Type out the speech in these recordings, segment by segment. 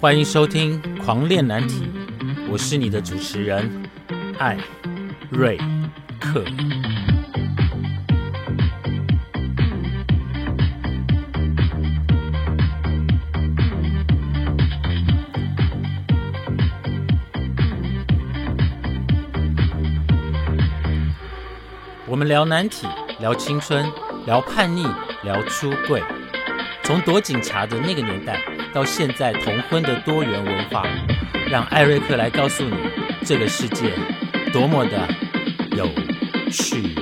欢迎收听《狂恋难题》，我是你的主持人艾瑞克。我们聊难题，聊青春，聊叛逆，聊出柜。从躲警察的那个年代，到现在同婚的多元文化，让艾瑞克来告诉你，这个世界多么的有趣。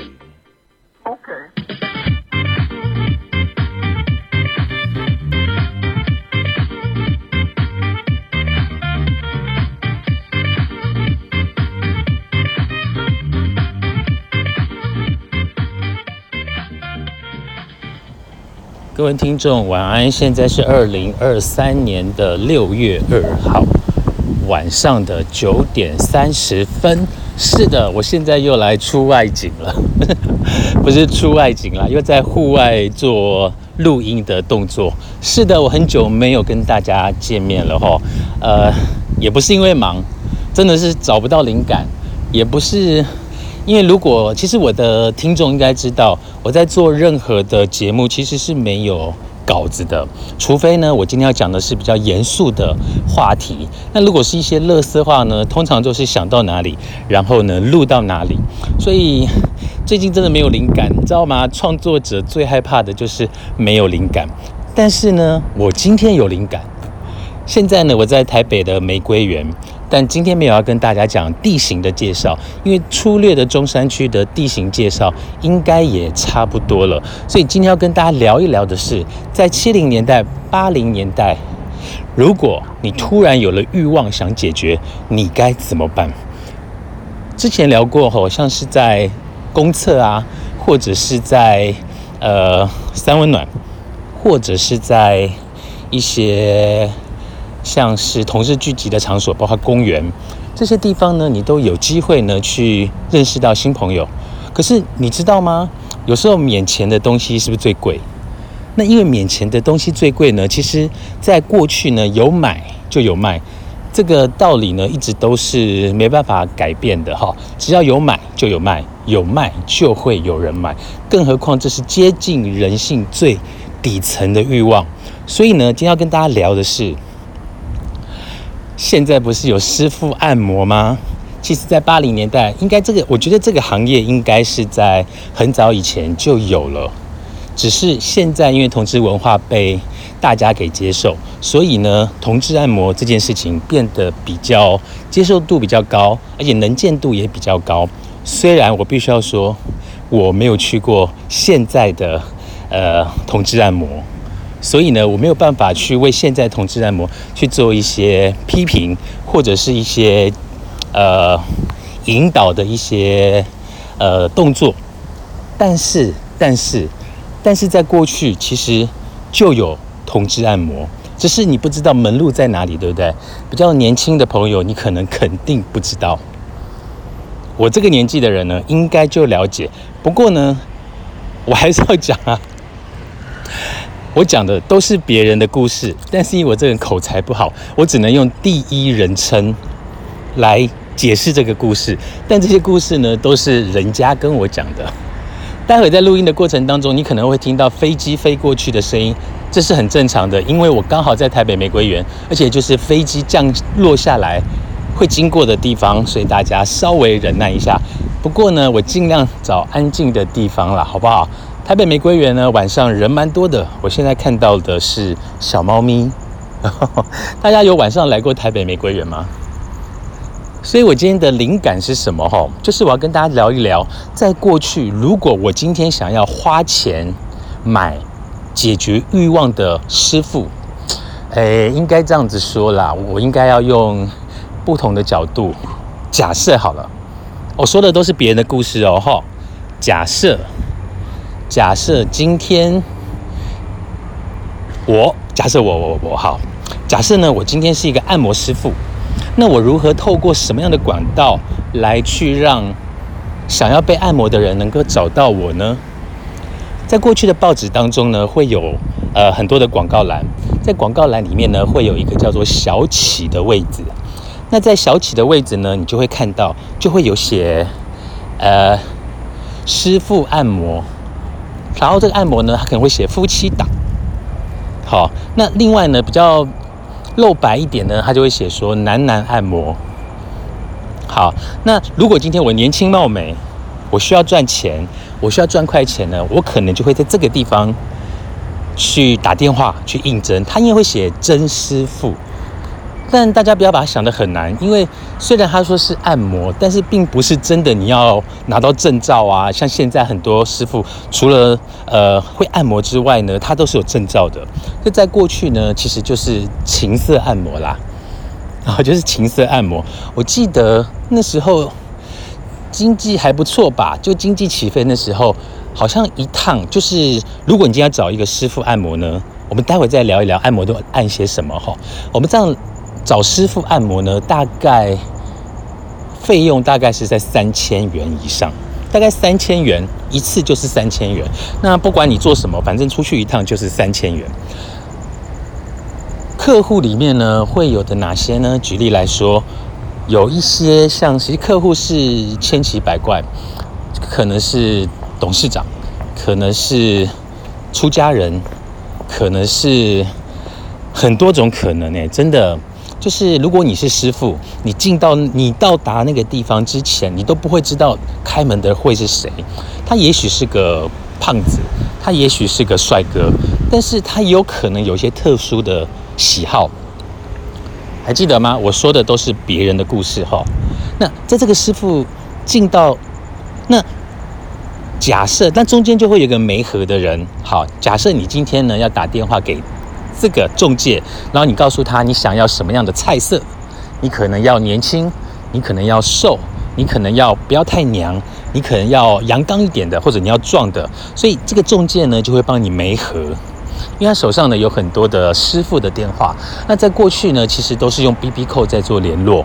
各位听众，晚安！现在是二零二三年的六月二号晚上的九点三十分。是的，我现在又来出外景了，不是出外景了，又在户外做录音的动作。是的，我很久没有跟大家见面了哈。呃，也不是因为忙，真的是找不到灵感，也不是。因为如果其实我的听众应该知道，我在做任何的节目其实是没有稿子的，除非呢我今天要讲的是比较严肃的话题。那如果是一些乐色话呢，通常都是想到哪里，然后呢录到哪里。所以最近真的没有灵感，你知道吗？创作者最害怕的就是没有灵感。但是呢，我今天有灵感。现在呢，我在台北的玫瑰园。但今天没有要跟大家讲地形的介绍，因为粗略的中山区的地形介绍应该也差不多了。所以今天要跟大家聊一聊的是，在七零年代、八零年代，如果你突然有了欲望想解决，你该怎么办？之前聊过，好像是在公厕啊，或者是在呃三温暖，或者是在一些。像是同事聚集的场所，包括公园这些地方呢，你都有机会呢去认识到新朋友。可是你知道吗？有时候免钱的东西是不是最贵？那因为免钱的东西最贵呢，其实在过去呢有买就有卖，这个道理呢一直都是没办法改变的哈。只要有买就有卖，有卖就会有人买。更何况这是接近人性最底层的欲望。所以呢，今天要跟大家聊的是。现在不是有师傅按摩吗？其实，在八零年代，应该这个，我觉得这个行业应该是在很早以前就有了，只是现在因为同志文化被大家给接受，所以呢，同志按摩这件事情变得比较接受度比较高，而且能见度也比较高。虽然我必须要说，我没有去过现在的呃同志按摩。所以呢，我没有办法去为现在同志按摩去做一些批评，或者是一些呃引导的一些呃动作。但是，但是，但是在过去其实就有同志按摩，只是你不知道门路在哪里，对不对？比较年轻的朋友，你可能肯定不知道。我这个年纪的人呢，应该就了解。不过呢，我还是要讲啊。我讲的都是别人的故事，但是因为我这个人口才不好，我只能用第一人称来解释这个故事。但这些故事呢，都是人家跟我讲的。待会在录音的过程当中，你可能会听到飞机飞过去的声音，这是很正常的，因为我刚好在台北玫瑰园，而且就是飞机降落下来会经过的地方，所以大家稍微忍耐一下。不过呢，我尽量找安静的地方了，好不好？台北玫瑰园呢，晚上人蛮多的。我现在看到的是小猫咪。大家有晚上来过台北玫瑰园吗？所以我今天的灵感是什么？哈，就是我要跟大家聊一聊，在过去，如果我今天想要花钱买解决欲望的师傅，诶，应该这样子说啦，我应该要用不同的角度假设好了。我说的都是别人的故事哦，哈，假设。假设今天我假设我我我好，假设呢，我今天是一个按摩师傅，那我如何透过什么样的管道来去让想要被按摩的人能够找到我呢？在过去的报纸当中呢，会有呃很多的广告栏，在广告栏里面呢，会有一个叫做小企的位置。那在小企的位置呢，你就会看到，就会有写呃师傅按摩，然后这个按摩呢，它可能会写夫妻档。好，那另外呢，比较露白一点呢，它就会写说男男按摩。好，那如果今天我年轻貌美，我需要赚钱，我需要赚快钱呢，我可能就会在这个地方去打电话去应征，他因为会写真师傅。但大家不要把它想得很难，因为虽然他说是按摩，但是并不是真的你要拿到证照啊。像现在很多师傅，除了呃会按摩之外呢，他都是有证照的。那在过去呢，其实就是情色按摩啦，然后就是情色按摩。我记得那时候经济还不错吧，就经济起飞那时候，好像一趟就是如果你今天要找一个师傅按摩呢，我们待会再聊一聊按摩都按些什么哈。我们这样。找师傅按摩呢，大概费用大概是在三千元以上，大概三千元一次就是三千元。那不管你做什么，反正出去一趟就是三千元。客户里面呢会有的哪些呢？举例来说，有一些像其实客户是千奇百怪，可能是董事长，可能是出家人，可能是很多种可能诶，真的。就是如果你是师傅，你进到你到达那个地方之前，你都不会知道开门的会是谁。他也许是个胖子，他也许是个帅哥，但是他有可能有一些特殊的喜好。还记得吗？我说的都是别人的故事哈。那在这个师傅进到那假设，那中间就会有个没合的人。好，假设你今天呢要打电话给。这个中介，然后你告诉他你想要什么样的菜色，你可能要年轻，你可能要瘦，你可能要不要太娘，你可能要阳刚一点的，或者你要壮的，所以这个中介呢就会帮你媒合，因为他手上呢有很多的师傅的电话，那在过去呢其实都是用 B B 扣在做联络，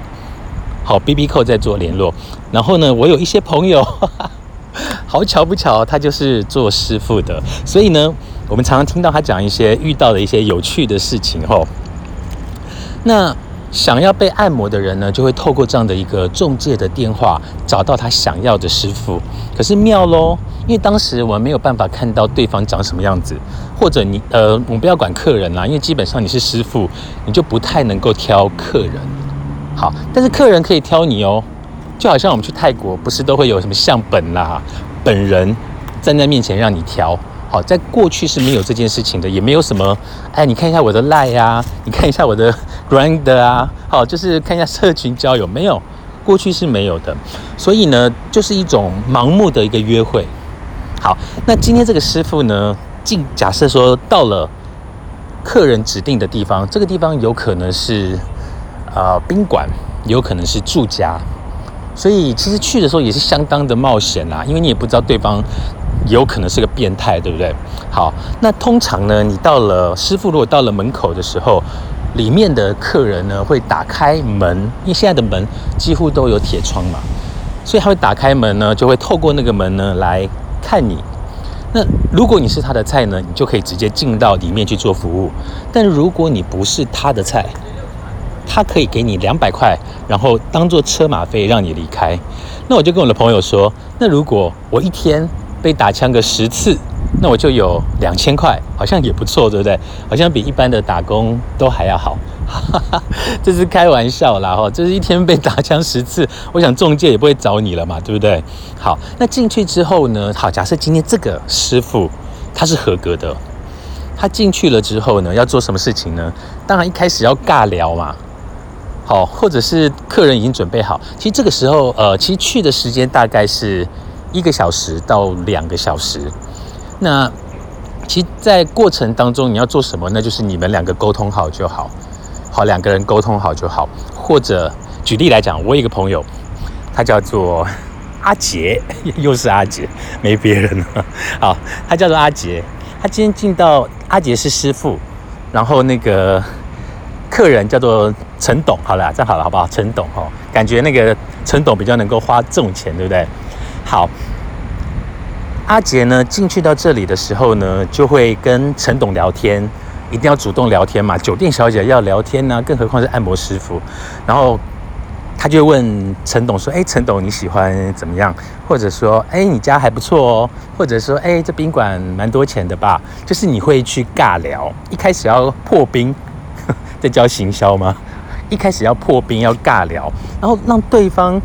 好 B B 扣在做联络，然后呢我有一些朋友，好巧不巧他就是做师傅的，所以呢。我们常常听到他讲一些遇到的一些有趣的事情吼。那想要被按摩的人呢，就会透过这样的一个中介的电话找到他想要的师傅。可是妙喽，因为当时我们没有办法看到对方长什么样子，或者你呃，我们不要管客人啦，因为基本上你是师傅，你就不太能够挑客人。好，但是客人可以挑你哦，就好像我们去泰国，不是都会有什么相本啦，本人站在面前让你挑。好，在过去是没有这件事情的，也没有什么，哎，你看一下我的赖呀，你看一下我的 Grand 啊，好，就是看一下社群交友，没有，过去是没有的，所以呢，就是一种盲目的一个约会。好，那今天这个师傅呢，进假设说到了客人指定的地方，这个地方有可能是呃宾馆，有可能是住家，所以其实去的时候也是相当的冒险啦，因为你也不知道对方。有可能是个变态，对不对？好，那通常呢，你到了师傅如果到了门口的时候，里面的客人呢会打开门，因为现在的门几乎都有铁窗嘛，所以他会打开门呢，就会透过那个门呢来看你。那如果你是他的菜呢，你就可以直接进到里面去做服务。但如果你不是他的菜，他可以给你两百块，然后当做车马费让你离开。那我就跟我的朋友说，那如果我一天。被打枪个十次，那我就有两千块，好像也不错，对不对？好像比一般的打工都还要好，这是开玩笑啦哈！这是一天被打枪十次，我想中介也不会找你了嘛，对不对？好，那进去之后呢？好，假设今天这个师傅他是合格的，他进去了之后呢，要做什么事情呢？当然一开始要尬聊嘛，好，或者是客人已经准备好，其实这个时候呃，其实去的时间大概是。一个小时到两个小时，那其实，在过程当中你要做什么？那就是你们两个沟通好就好，好两个人沟通好就好。或者举例来讲，我有一个朋友，他叫做 阿杰，又是阿杰，没别人了。好，他叫做阿杰，他今天进到阿杰是师傅，然后那个客人叫做陈董。好了，这样好了，好不好？陈董哦，感觉那个陈董比较能够花这种钱，对不对？好，阿杰呢进去到这里的时候呢，就会跟陈董聊天，一定要主动聊天嘛。酒店小姐要聊天呢，更何况是按摩师傅。然后他就问陈董说：“哎，陈董你喜欢怎么样？或者说，哎，你家还不错哦。或者说，哎，这宾馆蛮多钱的吧？就是你会去尬聊，一开始要破冰，这叫行销吗？一开始要破冰，要尬聊，然后让对方。”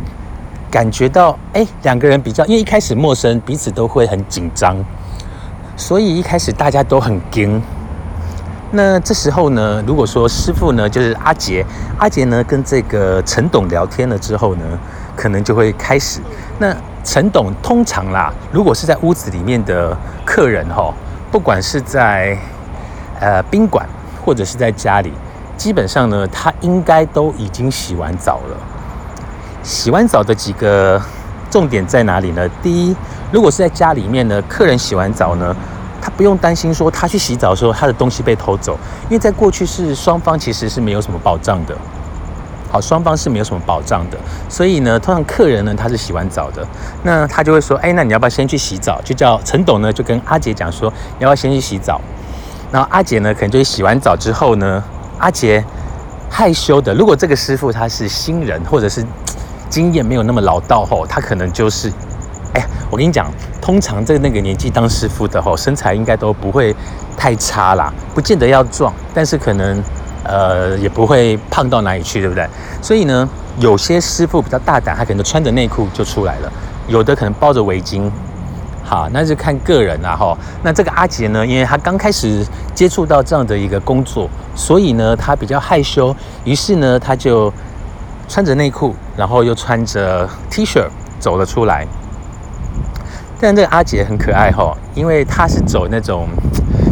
感觉到哎，两个人比较，因为一开始陌生，彼此都会很紧张，所以一开始大家都很惊。那这时候呢，如果说师傅呢，就是阿杰，阿杰呢跟这个陈董聊天了之后呢，可能就会开始。那陈董通常啦，如果是在屋子里面的客人哈，不管是在呃宾馆或者是在家里，基本上呢，他应该都已经洗完澡了。洗完澡的几个重点在哪里呢？第一，如果是在家里面呢，客人洗完澡呢，他不用担心说他去洗澡的时候他的东西被偷走，因为在过去是双方其实是没有什么保障的。好，双方是没有什么保障的，所以呢，通常客人呢他是洗完澡的，那他就会说，哎，那你要不要先去洗澡？就叫陈董呢就跟阿杰讲说，你要不要先去洗澡？然后阿杰呢可能就洗完澡之后呢，阿杰害羞的，如果这个师傅他是新人或者是。经验没有那么老道吼，他可能就是，哎，我跟你讲，通常在那个年纪当师傅的吼，身材应该都不会太差啦，不见得要壮，但是可能呃也不会胖到哪里去，对不对？所以呢，有些师傅比较大胆，他可能穿着内裤就出来了，有的可能包着围巾，好，那就看个人啦吼。那这个阿杰呢，因为他刚开始接触到这样的一个工作，所以呢他比较害羞，于是呢他就。穿着内裤，然后又穿着 T 恤走了出来。但这个阿杰很可爱哈，因为他是走那种，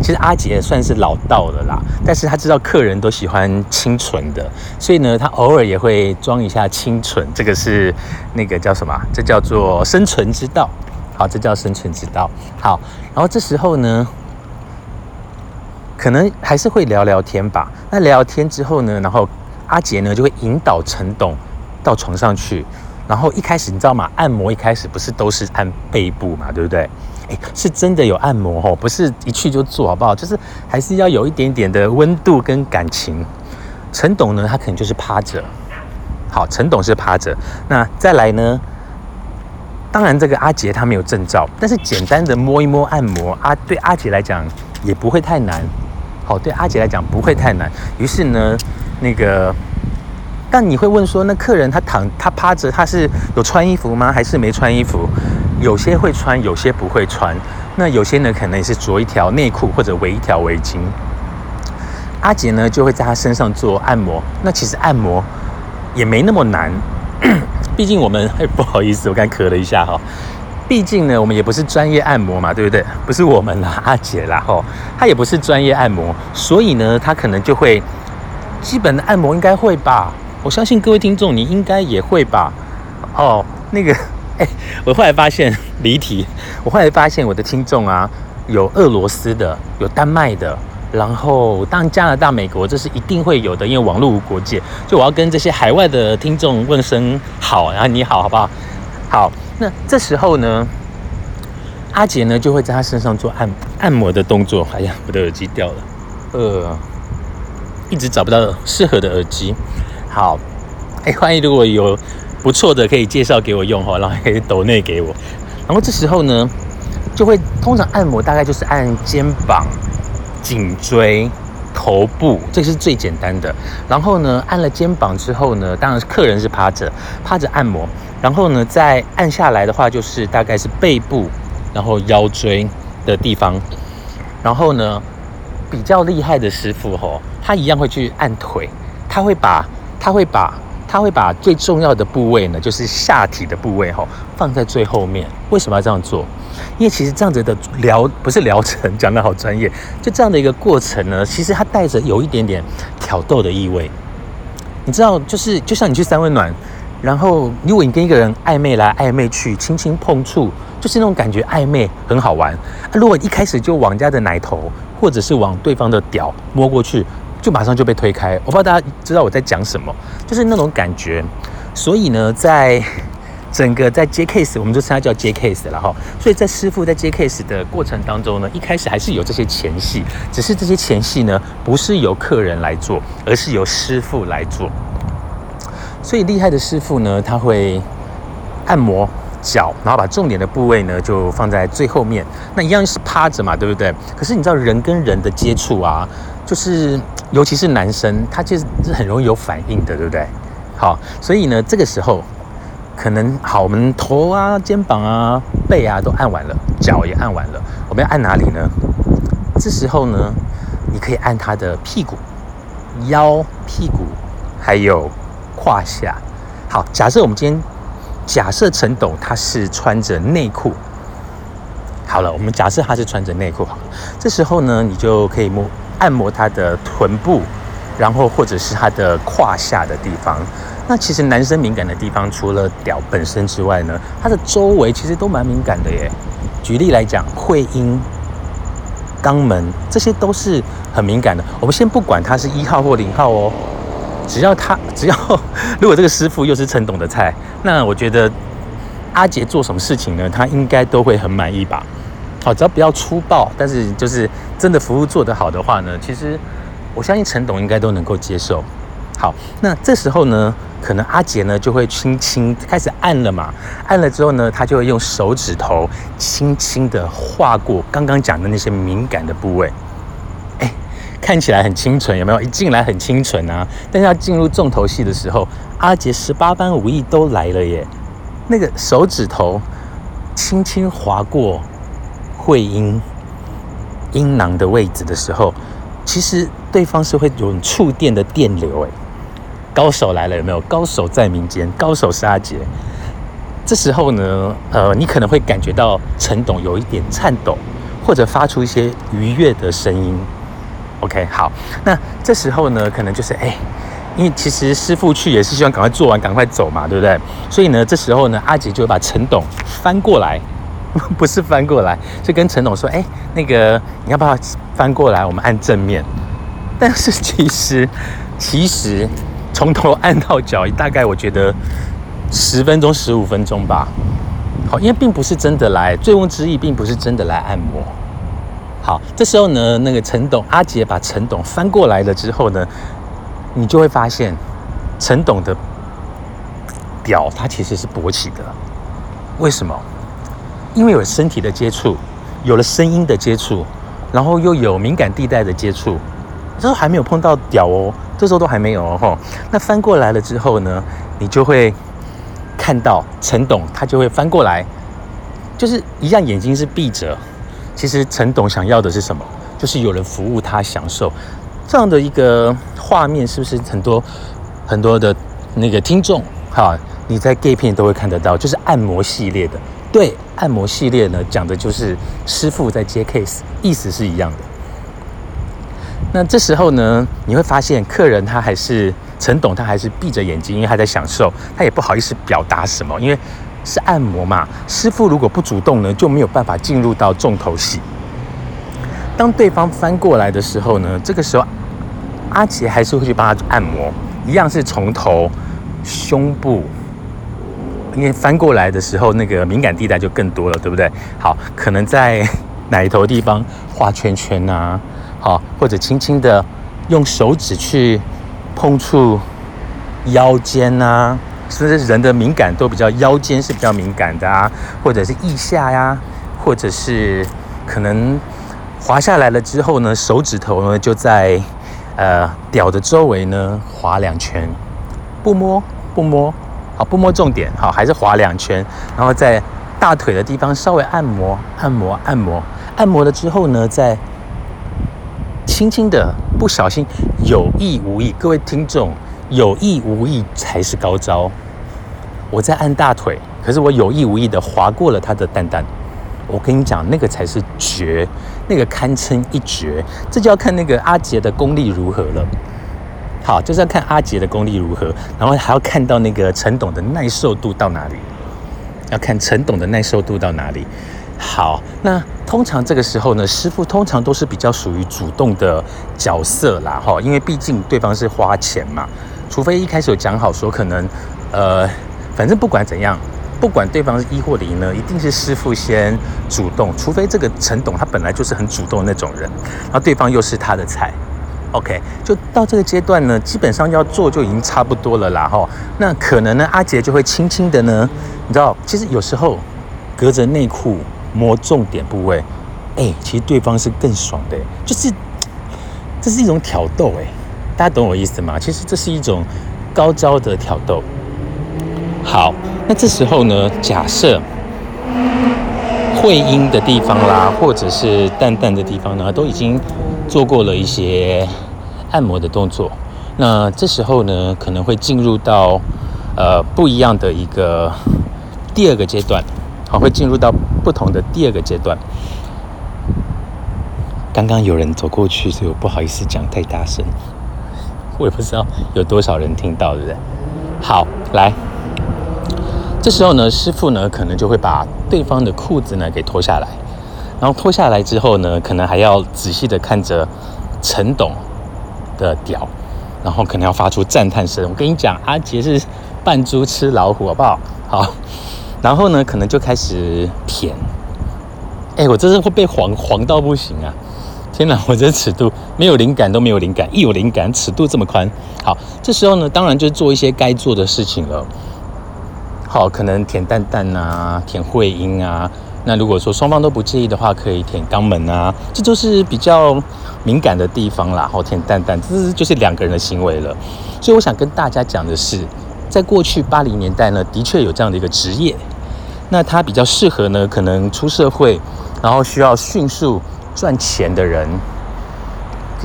其实阿杰算是老道的啦，但是他知道客人都喜欢清纯的，所以呢，他偶尔也会装一下清纯。这个是那个叫什么？这叫做生存之道。好，这叫生存之道。好，然后这时候呢，可能还是会聊聊天吧。那聊天之后呢，然后。阿杰呢就会引导陈董到床上去，然后一开始你知道吗？按摩一开始不是都是按背部嘛，对不对？诶，是真的有按摩哦，不是一去就做好不好？就是还是要有一点点的温度跟感情。陈董呢，他可能就是趴着，好，陈董是趴着。那再来呢？当然这个阿杰他没有证照，但是简单的摸一摸按摩，阿对阿杰来讲也不会太难。好，对阿杰来讲不会太难。于是呢。那个，但你会问说，那客人他躺他趴着，他是有穿衣服吗？还是没穿衣服？有些会穿，有些不会穿。那有些呢，可能也是着一条内裤或者围一条围巾。阿杰呢，就会在他身上做按摩。那其实按摩也没那么难，毕竟我们 不好意思，我刚咳了一下哈。毕竟呢，我们也不是专业按摩嘛，对不对？不是我们啦，阿杰啦吼，他也不是专业按摩，所以呢，他可能就会。基本的按摩应该会吧，我相信各位听众你应该也会吧。哦，那个，哎，我后来发现离题，我后来发现我的听众啊，有俄罗斯的，有丹麦的，然后当然加拿大、美国这是一定会有的，因为网络无国界。就我要跟这些海外的听众问声好，然后你好，好不好？好，那这时候呢，阿杰呢就会在他身上做按按摩的动作。哎呀，我的耳机掉了，呃。一直找不到适合的耳机，好，哎，欢迎如果有不错的可以介绍给我用哈，然后可以抖内给我。然后这时候呢，就会通常按摩大概就是按肩膀、颈椎、头部，这是最简单的。然后呢，按了肩膀之后呢，当然客人是趴着趴着按摩。然后呢，再按下来的话，就是大概是背部，然后腰椎的地方。然后呢，比较厉害的师傅吼。他一样会去按腿，他会把，他会把，他会把最重要的部位呢，就是下体的部位吼，放在最后面。为什么要这样做？因为其实这样子的疗不是疗程，讲的好专业。就这样的一个过程呢，其实它带着有一点点挑逗的意味。你知道，就是就像你去三温暖，然后如果你跟一个人暧昧来暧昧去，轻轻碰触，就是那种感觉暧昧很好玩。如果一开始就往家的奶头，或者是往对方的屌摸过去。就马上就被推开，我不知道大家知道我在讲什么，就是那种感觉。所以呢，在整个在接 case，我们就称它叫接 case 了哈。所以在师傅在接 case 的过程当中呢，一开始还是有这些前戏，只是这些前戏呢，不是由客人来做，而是由师傅来做。所以厉害的师傅呢，他会按摩脚，然后把重点的部位呢就放在最后面。那一样是趴着嘛，对不对？可是你知道人跟人的接触啊，就是尤其是男生，他其实是很容易有反应的，对不对？好，所以呢，这个时候可能好，我们头啊、肩膀啊、背啊都按完了，脚也按完了，我们要按哪里呢？这时候呢，你可以按他的屁股、腰、屁股，还有。胯下，好。假设我们今天假设陈董他是穿着内裤，好了，我们假设他是穿着内裤，好。这时候呢，你就可以摸按摩他的臀部，然后或者是他的胯下的地方。那其实男生敏感的地方，除了屌本身之外呢，它的周围其实都蛮敏感的耶。举例来讲，会阴、肛门，这些都是很敏感的。我们先不管他是一号或零号哦。只要他，只要 如果这个师傅又是陈董的菜，那我觉得阿杰做什么事情呢？他应该都会很满意吧。好，只要不要粗暴，但是就是真的服务做得好的话呢，其实我相信陈董应该都能够接受。好，那这时候呢，可能阿杰呢就会轻轻开始按了嘛，按了之后呢，他就会用手指头轻轻的划过刚刚讲的那些敏感的部位。看起来很清纯，有没有？一进来很清纯啊，但是要进入重头戏的时候，阿杰十八般武艺都来了耶。那个手指头轻轻划过会阴阴囊的位置的时候，其实对方是会有触电的电流哎。高手来了，有没有？高手在民间，高手是阿杰。这时候呢，呃，你可能会感觉到陈董有一点颤抖，或者发出一些愉悦的声音。OK，好，那这时候呢，可能就是哎，因为其实师傅去也是希望赶快做完，赶快走嘛，对不对？所以呢，这时候呢，阿杰就会把陈董翻过来，不是翻过来，是跟陈董说，哎，那个你要不要翻过来？我们按正面。但是其实，其实从头按到脚，大概我觉得十分钟、十五分钟吧。好，因为并不是真的来，醉翁之意并不是真的来按摩。好，这时候呢，那个陈董阿杰把陈董翻过来了之后呢，你就会发现陈董的屌他其实是勃起的。为什么？因为有身体的接触，有了声音的接触，然后又有敏感地带的接触，这时候还没有碰到屌哦，这时候都还没有哦。那翻过来了之后呢，你就会看到陈董他就会翻过来，就是一样眼睛是闭着。其实陈董想要的是什么？就是有人服务他，享受这样的一个画面，是不是很多很多的那个听众哈？你在 gay 片都会看得到，就是按摩系列的。对，按摩系列呢，讲的就是师傅在接 case，意思是一样的。那这时候呢，你会发现客人他还是陈董，他还是闭着眼睛，因为他在享受，他也不好意思表达什么，因为。是按摩嘛？师傅如果不主动呢，就没有办法进入到重头戏。当对方翻过来的时候呢，这个时候阿杰还是会去帮他按摩，一样是从头、胸部，因为翻过来的时候那个敏感地带就更多了，对不对？好，可能在 奶头地方画圈圈啊，好，或者轻轻的用手指去碰触腰间啊。是不是人的敏感都比较腰间是比较敏感的啊，或者是腋下呀，或者是可能滑下来了之后呢，手指头呢就在呃屌的周围呢划两圈，不摸不摸，好不摸重点。好，还是划两圈，然后在大腿的地方稍微按摩按摩按摩，按摩了之后呢，再轻轻的不小心有意无意，各位听众。有意无意才是高招。我在按大腿，可是我有意无意的划过了他的蛋蛋。我跟你讲，那个才是绝，那个堪称一绝。这就要看那个阿杰的功力如何了。好，就是要看阿杰的功力如何，然后还要看到那个陈董的耐受度到哪里。要看陈董的耐受度到哪里。好，那通常这个时候呢，师傅通常都是比较属于主动的角色啦，哈，因为毕竟对方是花钱嘛。除非一开始有讲好说，可能，呃，反正不管怎样，不管对方是一或零呢，一定是师傅先主动，除非这个陈董他本来就是很主动的那种人，然后对方又是他的菜。OK，就到这个阶段呢，基本上要做就已经差不多了啦哈。那可能呢，阿杰就会轻轻的呢，你知道，其实有时候隔着内裤摸重点部位，哎，其实对方是更爽的，就是这是一种挑逗哎，大家懂我意思吗？其实这是一种高招的挑逗。好，那这时候呢，假设会阴的地方啦，或者是淡淡的地方呢，都已经做过了一些。按摩的动作，那这时候呢，可能会进入到呃不一样的一个第二个阶段，好，会进入到不同的第二个阶段。刚刚有人走过去，所以我不好意思讲太大声，我也不知道有多少人听到，对不对？好，来，这时候呢，师傅呢可能就会把对方的裤子呢给脱下来，然后脱下来之后呢，可能还要仔细的看着陈董。的屌，然后可能要发出赞叹声。我跟你讲，阿杰是扮猪吃老虎，好不好？好，然后呢，可能就开始舔。哎，我真是会被黄黄到不行啊！天哪，我这尺度没有灵感都没有灵感，一有灵感尺度这么宽。好，这时候呢，当然就做一些该做的事情了。好，可能舔蛋蛋啊，舔会阴啊。那如果说双方都不介意的话，可以舔肛门啊，这就是比较敏感的地方啦。好，舔蛋蛋，这就是两个人的行为了。所以我想跟大家讲的是，在过去八零年代呢，的确有这样的一个职业，那它比较适合呢，可能出社会，然后需要迅速赚钱的人，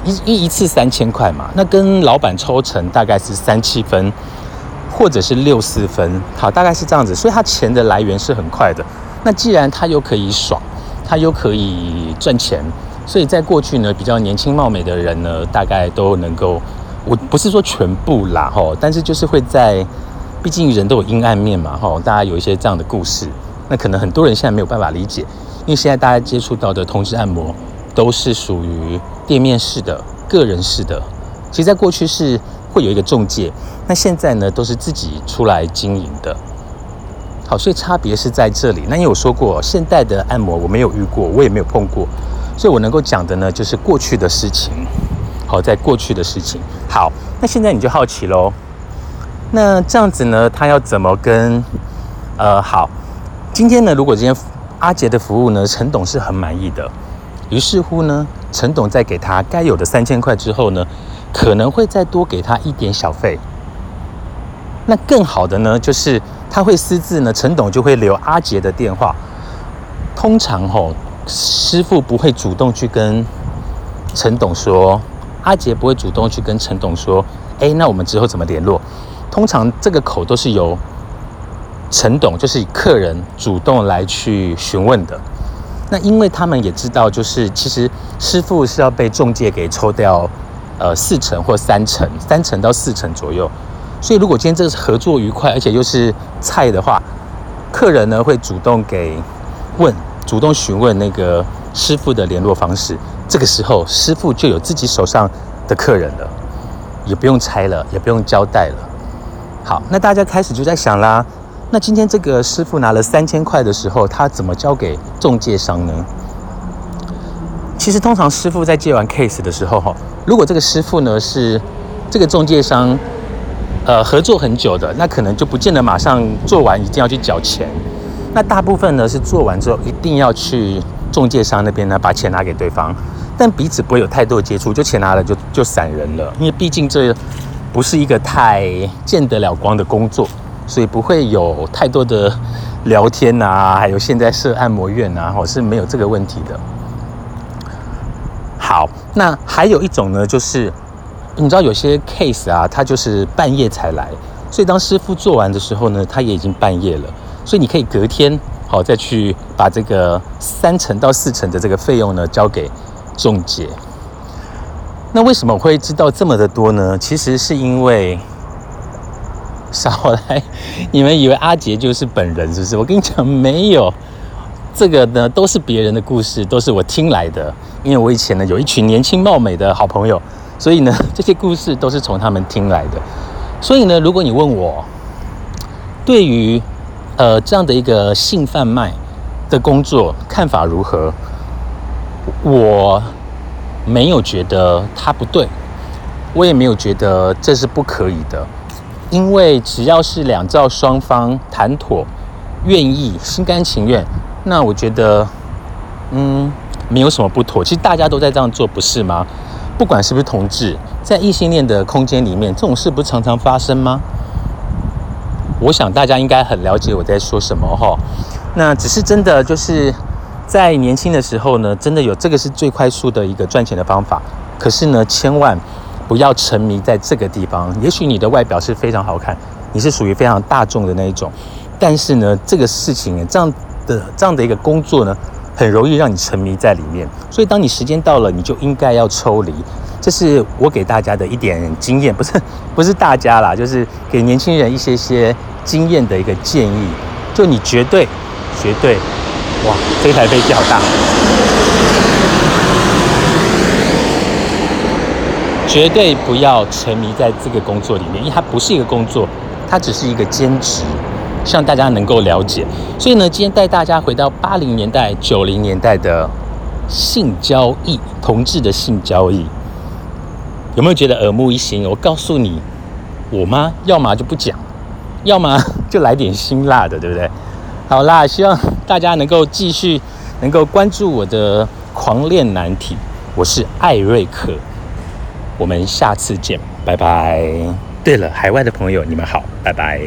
一一一次三千块嘛，那跟老板抽成大概是三七分，或者是六四分，好，大概是这样子，所以他钱的来源是很快的。那既然他又可以爽，他又可以赚钱，所以在过去呢，比较年轻貌美的人呢，大概都能够，我不是说全部啦吼，但是就是会在，毕竟人都有阴暗面嘛吼，大家有一些这样的故事，那可能很多人现在没有办法理解，因为现在大家接触到的同志按摩都是属于店面式的、个人式的，其实在过去是会有一个中介，那现在呢都是自己出来经营的。好，所以差别是在这里。那你有说过，现代的按摩我没有遇过，我也没有碰过，所以我能够讲的呢，就是过去的事情。好，在过去的事情。好，那现在你就好奇喽。那这样子呢，他要怎么跟？呃，好，今天呢，如果今天阿杰的服务呢，陈董是很满意的，于是乎呢，陈董在给他该有的三千块之后呢，可能会再多给他一点小费。那更好的呢，就是他会私自呢，陈董就会留阿杰的电话。通常吼，师傅不会主动去跟陈董说，阿杰不会主动去跟陈董说，哎，那我们之后怎么联络？通常这个口都是由陈董，就是客人主动来去询问的。那因为他们也知道，就是其实师傅是要被中介给抽掉，呃，四成或三成，三成到四成左右。所以，如果今天这个合作愉快，而且又是菜的话，客人呢会主动给问，主动询问那个师傅的联络方式。这个时候，师傅就有自己手上的客人了，也不用拆了，也不用交代了。好，那大家开始就在想啦，那今天这个师傅拿了三千块的时候，他怎么交给中介商呢？其实，通常师傅在接完 case 的时候，哈，如果这个师傅呢是这个中介商。呃，合作很久的，那可能就不见得马上做完一定要去缴钱。那大部分呢是做完之后一定要去中介商那边呢把钱拿给对方，但彼此不会有太多的接触，就钱拿了就就散人了。因为毕竟这不是一个太见得了光的工作，所以不会有太多的聊天啊，还有现在设按摩院啊，我是没有这个问题的。好，那还有一种呢，就是。你知道有些 case 啊，他就是半夜才来，所以当师傅做完的时候呢，他也已经半夜了，所以你可以隔天好再去把这个三成到四成的这个费用呢交给中介。那为什么会知道这么的多呢？其实是因为 少来，你们以为阿杰就是本人是不是？我跟你讲，没有，这个呢都是别人的故事，都是我听来的。因为我以前呢有一群年轻貌美的好朋友。所以呢，这些故事都是从他们听来的。所以呢，如果你问我，对于呃这样的一个性贩卖的工作看法如何？我没有觉得他不对，我也没有觉得这是不可以的，因为只要是两造双方谈妥、愿意、心甘情愿，那我觉得，嗯，没有什么不妥。其实大家都在这样做，不是吗？不管是不是同志，在异性恋的空间里面，这种事不是常常发生吗？我想大家应该很了解我在说什么哈。那只是真的就是。在年轻的时候呢，真的有这个是最快速的一个赚钱的方法。可是呢，千万不要沉迷在这个地方。也许你的外表是非常好看，你是属于非常大众的那一种，但是呢，这个事情这样的这样的一个工作呢，很容易让你沉迷在里面。所以，当你时间到了，你就应该要抽离。这是我给大家的一点经验，不是 不是大家啦，就是给年轻人一些些经验的一个建议。就你绝对绝对。哇，这台飞机好大！绝对不要沉迷在这个工作里面，因为它不是一个工作，它只是一个兼职，希望大家能够了解。所以呢，今天带大家回到八零年代、九零年代的性交易，同志的性交易，有没有觉得耳目一新？我告诉你，我吗要么就不讲，要么就来点辛辣的，对不对？好啦，希望大家能够继续能够关注我的狂恋难题。我是艾瑞克，我们下次见，拜拜。对了，海外的朋友，你们好，拜拜。